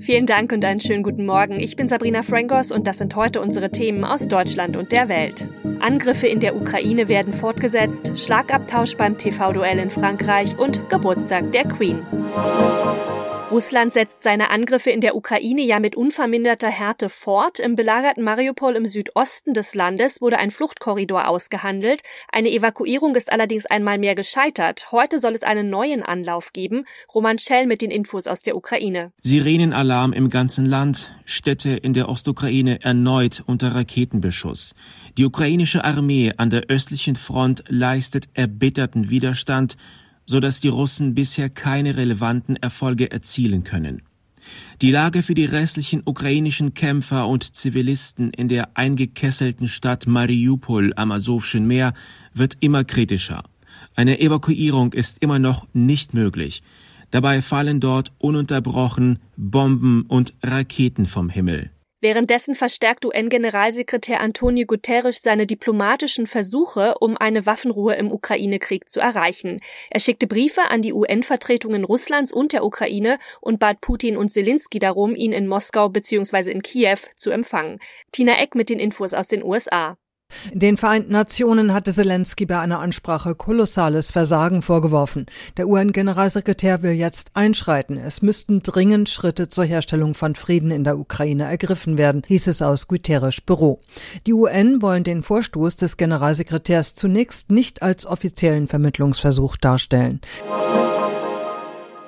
Vielen Dank und einen schönen guten Morgen. Ich bin Sabrina Frangos und das sind heute unsere Themen aus Deutschland und der Welt. Angriffe in der Ukraine werden fortgesetzt, Schlagabtausch beim TV-Duell in Frankreich und Geburtstag der Queen. Russland setzt seine Angriffe in der Ukraine ja mit unverminderter Härte fort. Im belagerten Mariupol im Südosten des Landes wurde ein Fluchtkorridor ausgehandelt. Eine Evakuierung ist allerdings einmal mehr gescheitert. Heute soll es einen neuen Anlauf geben. Roman Schell mit den Infos aus der Ukraine. Sirenenalarm im ganzen Land. Städte in der Ostukraine erneut unter Raketenbeschuss. Die ukrainische Armee an der östlichen Front leistet erbitterten Widerstand so dass die Russen bisher keine relevanten Erfolge erzielen können. Die Lage für die restlichen ukrainischen Kämpfer und Zivilisten in der eingekesselten Stadt Mariupol am Asowschen Meer wird immer kritischer. Eine Evakuierung ist immer noch nicht möglich. Dabei fallen dort ununterbrochen Bomben und Raketen vom Himmel. Währenddessen verstärkt UN-Generalsekretär Antonio Guterres seine diplomatischen Versuche, um eine Waffenruhe im Ukraine-Krieg zu erreichen. Er schickte Briefe an die UN-Vertretungen Russlands und der Ukraine und bat Putin und Zelensky darum, ihn in Moskau bzw. in Kiew zu empfangen. Tina Eck mit den Infos aus den USA. Den Vereinten Nationen hatte Zelensky bei einer Ansprache kolossales Versagen vorgeworfen. Der UN-Generalsekretär will jetzt einschreiten. Es müssten dringend Schritte zur Herstellung von Frieden in der Ukraine ergriffen werden, hieß es aus Guterres Büro. Die UN wollen den Vorstoß des Generalsekretärs zunächst nicht als offiziellen Vermittlungsversuch darstellen.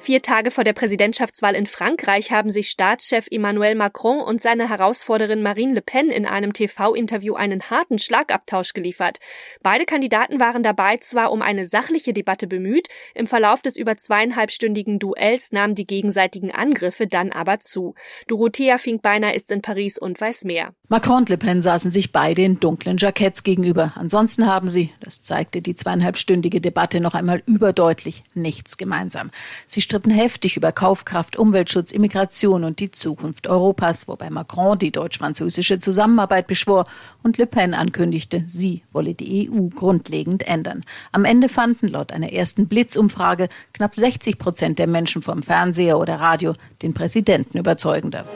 Vier Tage vor der Präsidentschaftswahl in Frankreich haben sich Staatschef Emmanuel Macron und seine Herausforderin Marine Le Pen in einem TV-Interview einen harten Schlagabtausch geliefert. Beide Kandidaten waren dabei zwar um eine sachliche Debatte bemüht, im Verlauf des über zweieinhalbstündigen Duells nahmen die gegenseitigen Angriffe dann aber zu. Dorothea Finkbeiner ist in Paris und weiß mehr. Macron und Le Pen saßen sich beide in dunklen Jacketts gegenüber. Ansonsten haben sie, das zeigte die zweieinhalbstündige Debatte noch einmal überdeutlich, nichts gemeinsam. Sie stritten heftig über Kaufkraft, Umweltschutz, Immigration und die Zukunft Europas, wobei Macron die deutsch-französische Zusammenarbeit beschwor und Le Pen ankündigte, sie wolle die EU grundlegend ändern. Am Ende fanden laut einer ersten Blitzumfrage knapp 60 Prozent der Menschen vom Fernseher oder Radio den Präsidenten überzeugender.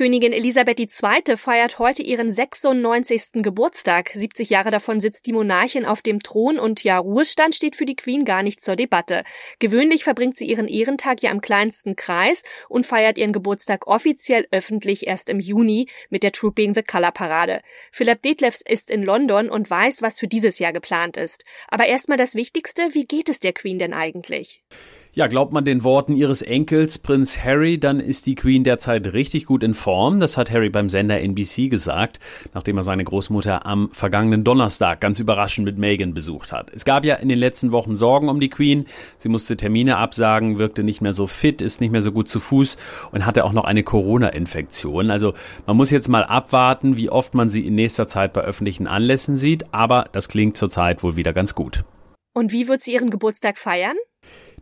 Königin Elisabeth II. feiert heute ihren 96. Geburtstag. 70 Jahre davon sitzt die Monarchin auf dem Thron und ja, Ruhestand steht für die Queen gar nicht zur Debatte. Gewöhnlich verbringt sie ihren Ehrentag ja im kleinsten Kreis und feiert ihren Geburtstag offiziell öffentlich erst im Juni mit der Trooping the Color Parade. Philipp Detlefs ist in London und weiß, was für dieses Jahr geplant ist. Aber erstmal das Wichtigste, wie geht es der Queen denn eigentlich? Ja, glaubt man den Worten ihres Enkels Prinz Harry, dann ist die Queen derzeit richtig gut in Form. Das hat Harry beim Sender NBC gesagt, nachdem er seine Großmutter am vergangenen Donnerstag ganz überraschend mit Meghan besucht hat. Es gab ja in den letzten Wochen Sorgen um die Queen. Sie musste Termine absagen, wirkte nicht mehr so fit, ist nicht mehr so gut zu Fuß und hatte auch noch eine Corona-Infektion. Also man muss jetzt mal abwarten, wie oft man sie in nächster Zeit bei öffentlichen Anlässen sieht, aber das klingt zurzeit wohl wieder ganz gut. Und wie wird sie ihren Geburtstag feiern?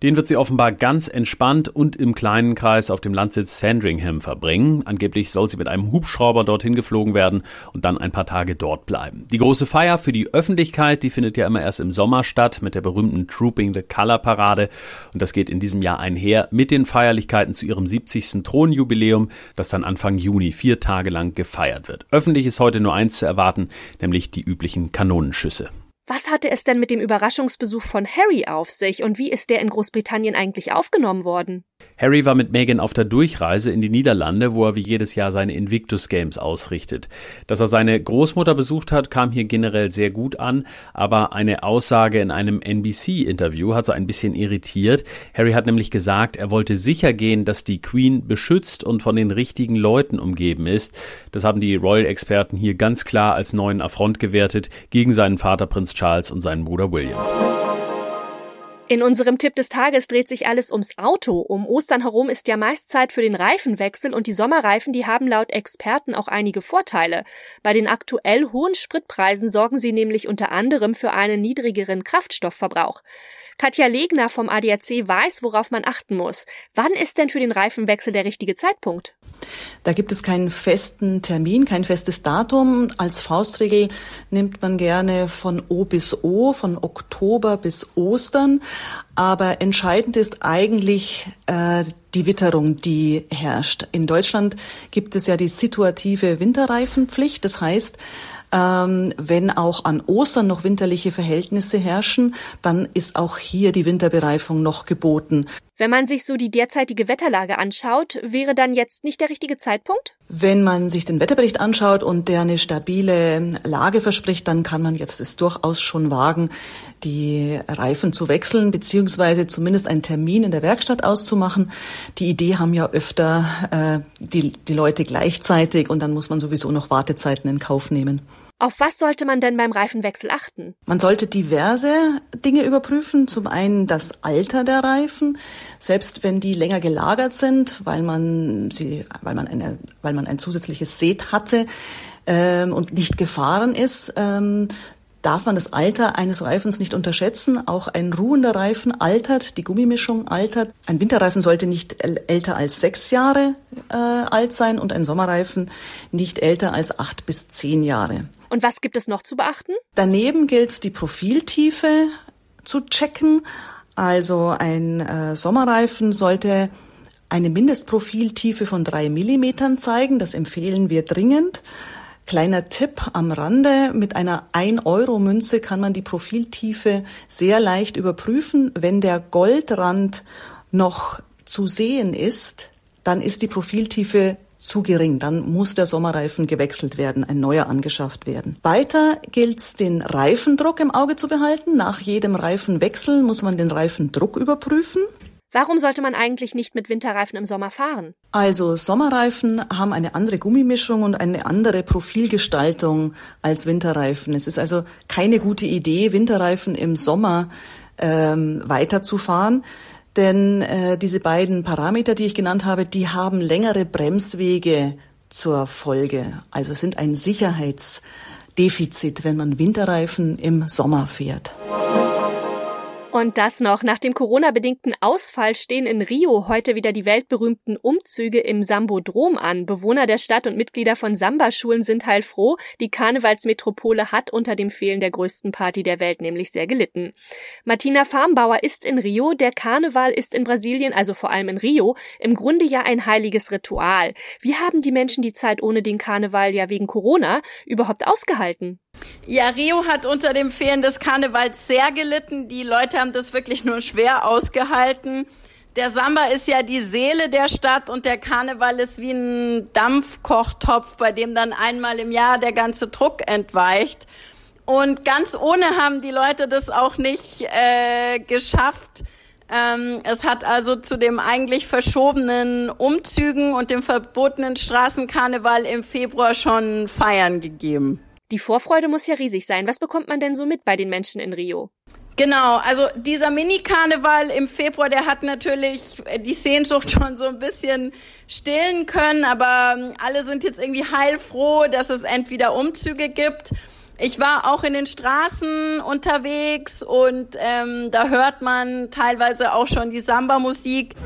Den wird sie offenbar ganz entspannt und im kleinen Kreis auf dem Landsitz Sandringham verbringen. Angeblich soll sie mit einem Hubschrauber dorthin geflogen werden und dann ein paar Tage dort bleiben. Die große Feier für die Öffentlichkeit, die findet ja immer erst im Sommer statt mit der berühmten Trooping the Color Parade und das geht in diesem Jahr einher mit den Feierlichkeiten zu ihrem 70. Thronjubiläum, das dann Anfang Juni vier Tage lang gefeiert wird. Öffentlich ist heute nur eins zu erwarten, nämlich die üblichen Kanonenschüsse. Was hatte es denn mit dem Überraschungsbesuch von Harry auf sich und wie ist der in Großbritannien eigentlich aufgenommen worden? Harry war mit Meghan auf der Durchreise in die Niederlande, wo er wie jedes Jahr seine Invictus Games ausrichtet. Dass er seine Großmutter besucht hat, kam hier generell sehr gut an, aber eine Aussage in einem NBC-Interview hat so ein bisschen irritiert. Harry hat nämlich gesagt, er wollte sicher gehen, dass die Queen beschützt und von den richtigen Leuten umgeben ist. Das haben die Royal-Experten hier ganz klar als neuen Affront gewertet gegen seinen Vater Prinz Charles und seinen Bruder William. In unserem Tipp des Tages dreht sich alles ums Auto. Um Ostern herum ist ja meist Zeit für den Reifenwechsel und die Sommerreifen, die haben laut Experten auch einige Vorteile. Bei den aktuell hohen Spritpreisen sorgen sie nämlich unter anderem für einen niedrigeren Kraftstoffverbrauch. Katja Legner vom ADAC weiß, worauf man achten muss. Wann ist denn für den Reifenwechsel der richtige Zeitpunkt? Da gibt es keinen festen Termin, kein festes Datum. Als Faustregel nimmt man gerne von O bis O, von Oktober bis Ostern. Aber entscheidend ist eigentlich äh, die Witterung, die herrscht. In Deutschland gibt es ja die situative Winterreifenpflicht. Das heißt, ähm, wenn auch an Ostern noch winterliche Verhältnisse herrschen, dann ist auch hier die Winterbereifung noch geboten. Wenn man sich so die derzeitige Wetterlage anschaut, wäre dann jetzt nicht der richtige Zeitpunkt? Wenn man sich den Wetterbericht anschaut und der eine stabile Lage verspricht, dann kann man jetzt es durchaus schon wagen, die Reifen zu wechseln, beziehungsweise zumindest einen Termin in der Werkstatt auszumachen. Die Idee haben ja öfter äh, die, die Leute gleichzeitig und dann muss man sowieso noch Wartezeiten in Kauf nehmen. Auf was sollte man denn beim Reifenwechsel achten? Man sollte diverse Dinge überprüfen. Zum einen das Alter der Reifen. Selbst wenn die länger gelagert sind, weil man sie, weil man eine, weil man ein zusätzliches Set hatte ähm, und nicht gefahren ist, ähm, darf man das Alter eines Reifens nicht unterschätzen. Auch ein ruhender Reifen altert, die Gummimischung altert. Ein Winterreifen sollte nicht älter als sechs Jahre äh, alt sein und ein Sommerreifen nicht älter als acht bis zehn Jahre. Und was gibt es noch zu beachten? Daneben gilt es, die Profiltiefe zu checken. Also ein äh, Sommerreifen sollte eine Mindestprofiltiefe von drei Millimetern zeigen. Das empfehlen wir dringend. Kleiner Tipp am Rande, mit einer 1-Euro-Münze kann man die Profiltiefe sehr leicht überprüfen. Wenn der Goldrand noch zu sehen ist, dann ist die Profiltiefe zu gering. Dann muss der Sommerreifen gewechselt werden, ein neuer angeschafft werden. Weiter gilt es, den Reifendruck im Auge zu behalten. Nach jedem Reifenwechsel muss man den Reifendruck überprüfen. Warum sollte man eigentlich nicht mit Winterreifen im Sommer fahren? Also Sommerreifen haben eine andere Gummimischung und eine andere Profilgestaltung als Winterreifen. Es ist also keine gute Idee, Winterreifen im Sommer ähm, weiterzufahren. Denn äh, diese beiden Parameter, die ich genannt habe, die haben längere Bremswege zur Folge. Also sind ein Sicherheitsdefizit, wenn man Winterreifen im Sommer fährt. Und das noch. Nach dem Corona-bedingten Ausfall stehen in Rio heute wieder die weltberühmten Umzüge im Sambodrom an. Bewohner der Stadt und Mitglieder von Samba-Schulen sind heilfroh. Die Karnevalsmetropole hat unter dem Fehlen der größten Party der Welt nämlich sehr gelitten. Martina Farmbauer ist in Rio. Der Karneval ist in Brasilien, also vor allem in Rio, im Grunde ja ein heiliges Ritual. Wie haben die Menschen die Zeit ohne den Karneval ja wegen Corona überhaupt ausgehalten? Ja, Rio hat unter dem Fehlen des Karnevals sehr gelitten. Die Leute haben das wirklich nur schwer ausgehalten. Der Samba ist ja die Seele der Stadt und der Karneval ist wie ein Dampfkochtopf, bei dem dann einmal im Jahr der ganze Druck entweicht. Und ganz ohne haben die Leute das auch nicht äh, geschafft. Ähm, es hat also zu dem eigentlich verschobenen Umzügen und dem verbotenen Straßenkarneval im Februar schon Feiern gegeben. Die Vorfreude muss ja riesig sein. Was bekommt man denn so mit bei den Menschen in Rio? Genau, also dieser Mini-Karneval im Februar, der hat natürlich die Sehnsucht schon so ein bisschen stillen können, aber ähm, alle sind jetzt irgendwie heilfroh, dass es entweder Umzüge gibt. Ich war auch in den Straßen unterwegs und ähm, da hört man teilweise auch schon die Samba-Musik.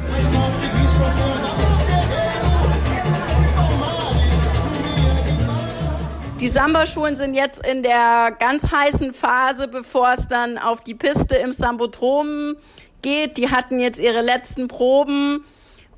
Die Samba-Schulen sind jetzt in der ganz heißen Phase, bevor es dann auf die Piste im Sambodrom geht. Die hatten jetzt ihre letzten Proben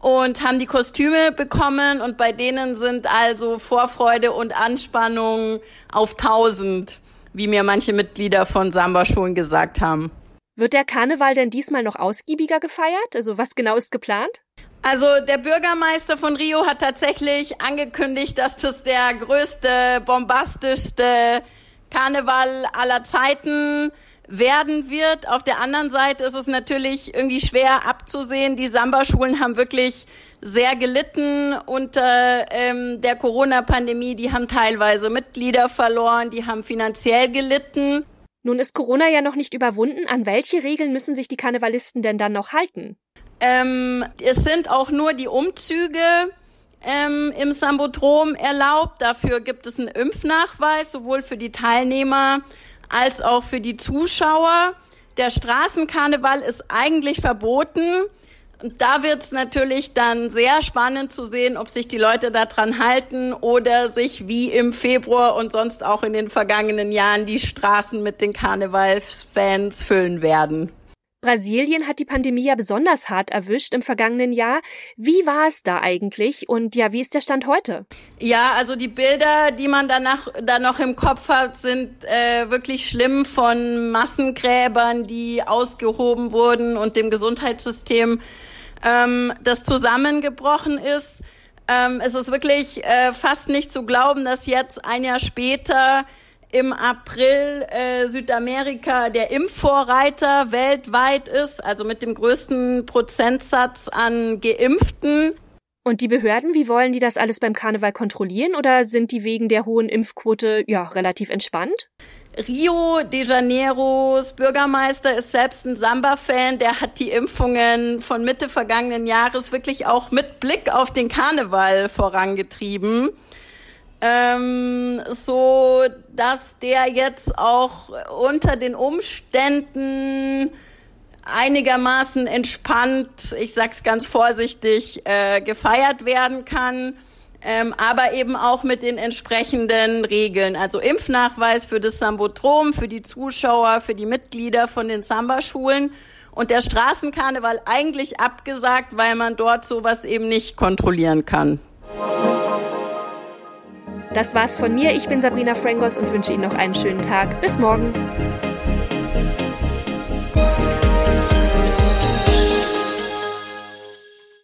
und haben die Kostüme bekommen und bei denen sind also Vorfreude und Anspannung auf 1000, wie mir manche Mitglieder von Samba-Schulen gesagt haben. Wird der Karneval denn diesmal noch ausgiebiger gefeiert? Also was genau ist geplant? Also der Bürgermeister von Rio hat tatsächlich angekündigt, dass das der größte, bombastischste Karneval aller Zeiten werden wird. Auf der anderen Seite ist es natürlich irgendwie schwer abzusehen. Die Samba-Schulen haben wirklich sehr gelitten unter ähm, der Corona-Pandemie. Die haben teilweise Mitglieder verloren, die haben finanziell gelitten. Nun ist Corona ja noch nicht überwunden. An welche Regeln müssen sich die Karnevalisten denn dann noch halten? Ähm, es sind auch nur die Umzüge ähm, im Sambodrom erlaubt. Dafür gibt es einen Impfnachweis, sowohl für die Teilnehmer als auch für die Zuschauer. Der Straßenkarneval ist eigentlich verboten. Und da wird es natürlich dann sehr spannend zu sehen, ob sich die Leute daran halten oder sich wie im Februar und sonst auch in den vergangenen Jahren die Straßen mit den Karnevalsfans füllen werden. Brasilien hat die Pandemie ja besonders hart erwischt im vergangenen Jahr. Wie war es da eigentlich und ja, wie ist der Stand heute? Ja, also die Bilder, die man danach da noch im Kopf hat, sind äh, wirklich schlimm von Massengräbern, die ausgehoben wurden und dem Gesundheitssystem, ähm, das zusammengebrochen ist. Ähm, es ist wirklich äh, fast nicht zu glauben, dass jetzt ein Jahr später im April äh, Südamerika der Impfvorreiter weltweit ist, also mit dem größten Prozentsatz an Geimpften. Und die Behörden, wie wollen die das alles beim Karneval kontrollieren oder sind die wegen der hohen Impfquote ja relativ entspannt? Rio de Janeiros Bürgermeister ist selbst ein Samba-Fan. Der hat die Impfungen von Mitte vergangenen Jahres wirklich auch mit Blick auf den Karneval vorangetrieben ähm, so dass der jetzt auch unter den Umständen einigermaßen entspannt, ich sag's ganz vorsichtig, äh, gefeiert werden kann. Ähm, aber eben auch mit den entsprechenden Regeln. Also Impfnachweis für das Sambotrom, für die Zuschauer, für die Mitglieder von den Samba-Schulen und der Straßenkarneval eigentlich abgesagt, weil man dort sowas eben nicht kontrollieren kann. Das war's von mir. Ich bin Sabrina Frangos und wünsche Ihnen noch einen schönen Tag. Bis morgen.